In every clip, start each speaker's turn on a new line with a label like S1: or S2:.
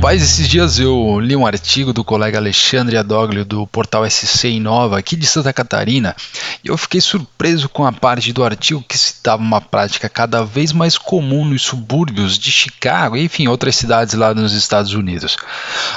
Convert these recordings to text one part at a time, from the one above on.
S1: Rapaz, esses dias eu li um artigo do colega Alexandre Adoglio do portal SC Inova aqui de Santa Catarina e eu fiquei surpreso com a parte do artigo que citava uma prática cada vez mais comum nos subúrbios de Chicago e enfim outras cidades lá nos Estados Unidos.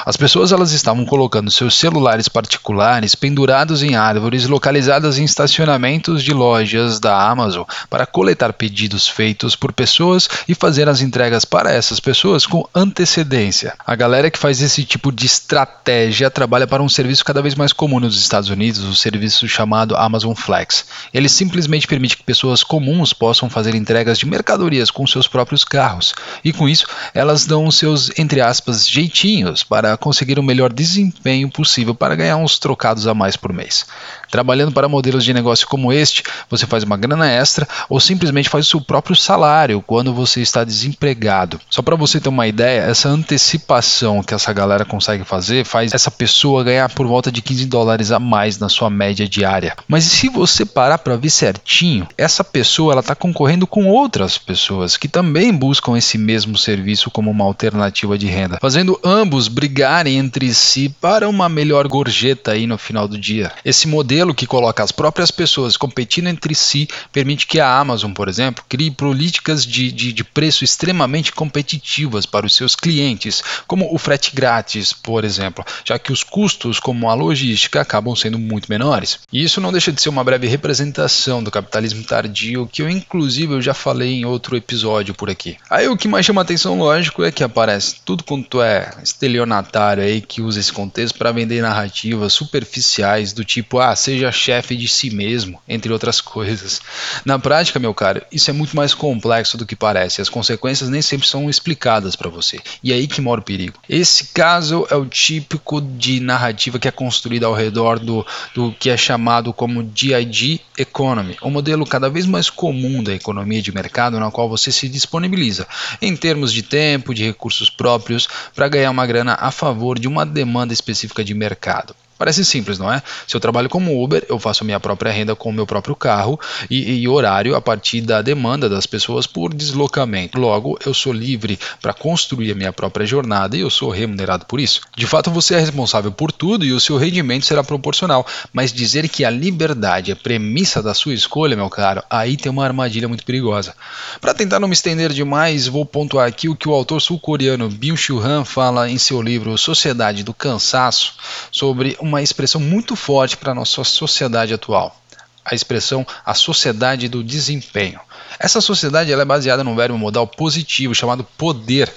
S1: As pessoas elas estavam colocando seus celulares particulares pendurados em árvores localizadas em estacionamentos de lojas da Amazon para coletar pedidos feitos por pessoas e fazer as entregas para essas pessoas com antecedência. A galera que faz esse tipo de estratégia trabalha para um serviço cada vez mais comum nos Estados Unidos, o serviço chamado Amazon Flex. Ele simplesmente permite que pessoas comuns possam fazer entregas de mercadorias com seus próprios carros, e com isso elas dão os seus, entre aspas, jeitinhos para conseguir o melhor desempenho possível para ganhar uns trocados a mais por mês. Trabalhando para modelos de negócio como este, você faz uma grana extra ou simplesmente faz o seu próprio salário quando você está desempregado. Só para você ter uma ideia, essa antecipação que essa galera consegue fazer faz essa pessoa ganhar por volta de 15 dólares a mais na sua média diária. Mas se você parar para ver certinho, essa pessoa ela está concorrendo com outras pessoas que também buscam esse mesmo serviço como uma alternativa de renda, fazendo ambos brigarem entre si para uma melhor gorjeta aí no final do dia. Esse modelo modelo que coloca as próprias pessoas competindo entre si permite que a Amazon, por exemplo, crie políticas de, de, de preço extremamente competitivas para os seus clientes, como o frete grátis, por exemplo, já que os custos, como a logística, acabam sendo muito menores. E isso não deixa de ser uma breve representação do capitalismo tardio, que eu inclusive eu já falei em outro episódio por aqui. Aí o que mais chama atenção, lógico, é que aparece tudo quanto é estelionatário aí que usa esse contexto para vender narrativas superficiais do tipo, ah, seja chefe de si mesmo, entre outras coisas. Na prática, meu caro, isso é muito mais complexo do que parece. As consequências nem sempre são explicadas para você. E é aí que mora o perigo. Esse caso é o típico de narrativa que é construída ao redor do, do que é chamado como DID Economy, um modelo cada vez mais comum da economia de mercado na qual você se disponibiliza em termos de tempo, de recursos próprios, para ganhar uma grana a favor de uma demanda específica de mercado. Parece simples, não é? Se eu trabalho como Uber, eu faço minha própria renda com o meu próprio carro e, e horário a partir da demanda das pessoas por deslocamento. Logo, eu sou livre para construir a minha própria jornada e eu sou remunerado por isso. De fato, você é responsável por tudo e o seu rendimento será proporcional. Mas dizer que a liberdade é premissa da sua escolha, meu caro, aí tem uma armadilha muito perigosa. Para tentar não me estender demais, vou pontuar aqui o que o autor sul-coreano Byung-Chul Han fala em seu livro Sociedade do Cansaço sobre uma expressão muito forte para a nossa sociedade atual. A expressão a sociedade do desempenho. Essa sociedade ela é baseada num verbo modal positivo chamado poder.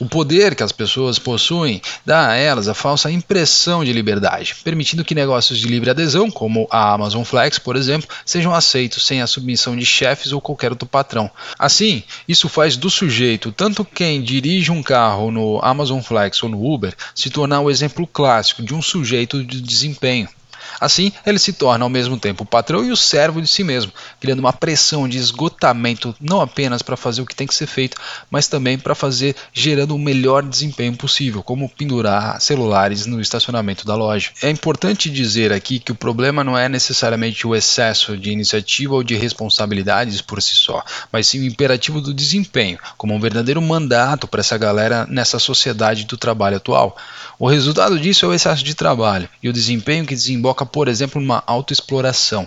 S1: O poder que as pessoas possuem dá a elas a falsa impressão de liberdade, permitindo que negócios de livre adesão, como a Amazon Flex, por exemplo, sejam aceitos sem a submissão de chefes ou qualquer outro patrão. Assim, isso faz do sujeito, tanto quem dirige um carro no Amazon Flex ou no Uber, se tornar o exemplo clássico de um sujeito de desempenho. Assim, ele se torna ao mesmo tempo o patrão e o servo de si mesmo, criando uma pressão de esgotamento não apenas para fazer o que tem que ser feito, mas também para fazer gerando o melhor desempenho possível, como pendurar celulares no estacionamento da loja. É importante dizer aqui que o problema não é necessariamente o excesso de iniciativa ou de responsabilidades por si só, mas sim o imperativo do desempenho, como um verdadeiro mandato para essa galera nessa sociedade do trabalho atual. O resultado disso é o excesso de trabalho e o desempenho que desemboca, por exemplo, numa autoexploração.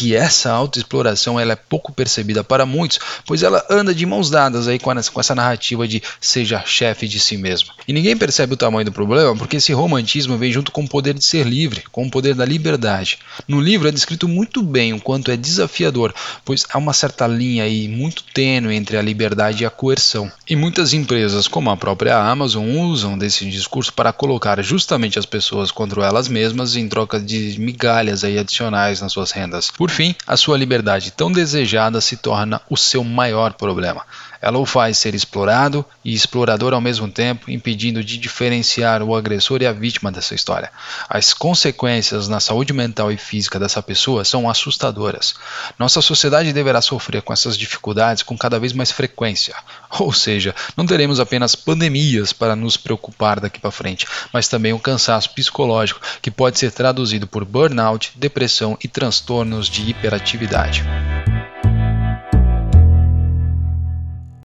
S1: E essa autoexploração ela é pouco percebida para muitos, pois ela anda de mãos dadas aí com essa narrativa de seja chefe de si mesmo. E ninguém percebe o tamanho do problema porque esse romantismo vem junto com o poder de ser livre, com o poder da liberdade. No livro é descrito muito bem o quanto é desafiador, pois há uma certa linha aí muito tênue entre a liberdade e a coerção. E muitas empresas, como a própria Amazon, usam desse discurso para colocar justamente as pessoas contra elas mesmas em troca migalhas aí adicionais nas suas rendas. Por fim, a sua liberdade tão desejada se torna o seu maior problema. Ela o faz ser explorado e explorador ao mesmo tempo, impedindo de diferenciar o agressor e a vítima dessa história. As consequências na saúde mental e física dessa pessoa são assustadoras. Nossa sociedade deverá sofrer com essas dificuldades com cada vez mais frequência. Ou seja, não teremos apenas pandemias para nos preocupar daqui para frente, mas também um cansaço psicológico que pode ser traduzido por burnout, depressão e transtornos de hiperatividade.